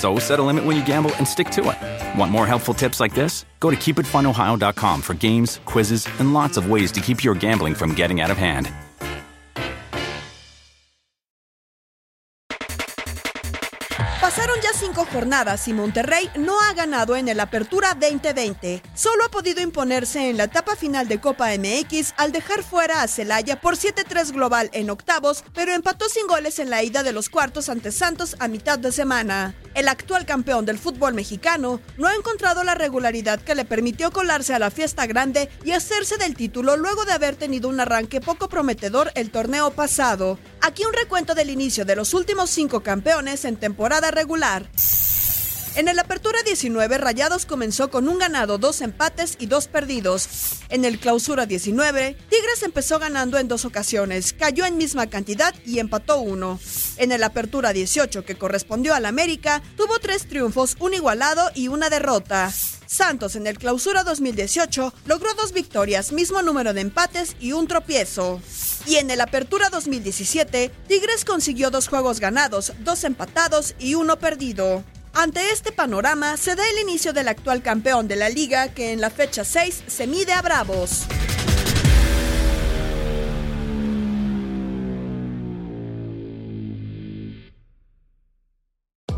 So set a limit when you gamble and stick to it. Want more helpful tips like this? Go to keepitfunohio.com for games, quizzes, and lots of ways to keep your gambling from getting out of hand. Pasaron ya cinco jornadas y Monterrey no ha ganado en el Apertura 2020. Solo ha podido imponerse en la etapa final de Copa MX al dejar fuera a Celaya por 7-3 global en octavos, pero empató sin goles en la ida de los cuartos ante Santos a mitad de semana. El actual campeón del fútbol mexicano no ha encontrado la regularidad que le permitió colarse a la fiesta grande y hacerse del título luego de haber tenido un arranque poco prometedor el torneo pasado. Aquí un recuento del inicio de los últimos cinco campeones en temporada regular. En el Apertura 19, Rayados comenzó con un ganado, dos empates y dos perdidos. En el Clausura 19, Tigres empezó ganando en dos ocasiones, cayó en misma cantidad y empató uno. En el Apertura 18, que correspondió al América, tuvo tres triunfos, un igualado y una derrota. Santos en el Clausura 2018 logró dos victorias, mismo número de empates y un tropiezo. Y en el Apertura 2017, Tigres consiguió dos juegos ganados, dos empatados y uno perdido. Ante este panorama, se da el inicio del actual campeón de la liga que en la fecha 6 se mide a Bravos.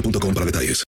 boostmobile.com para detalles.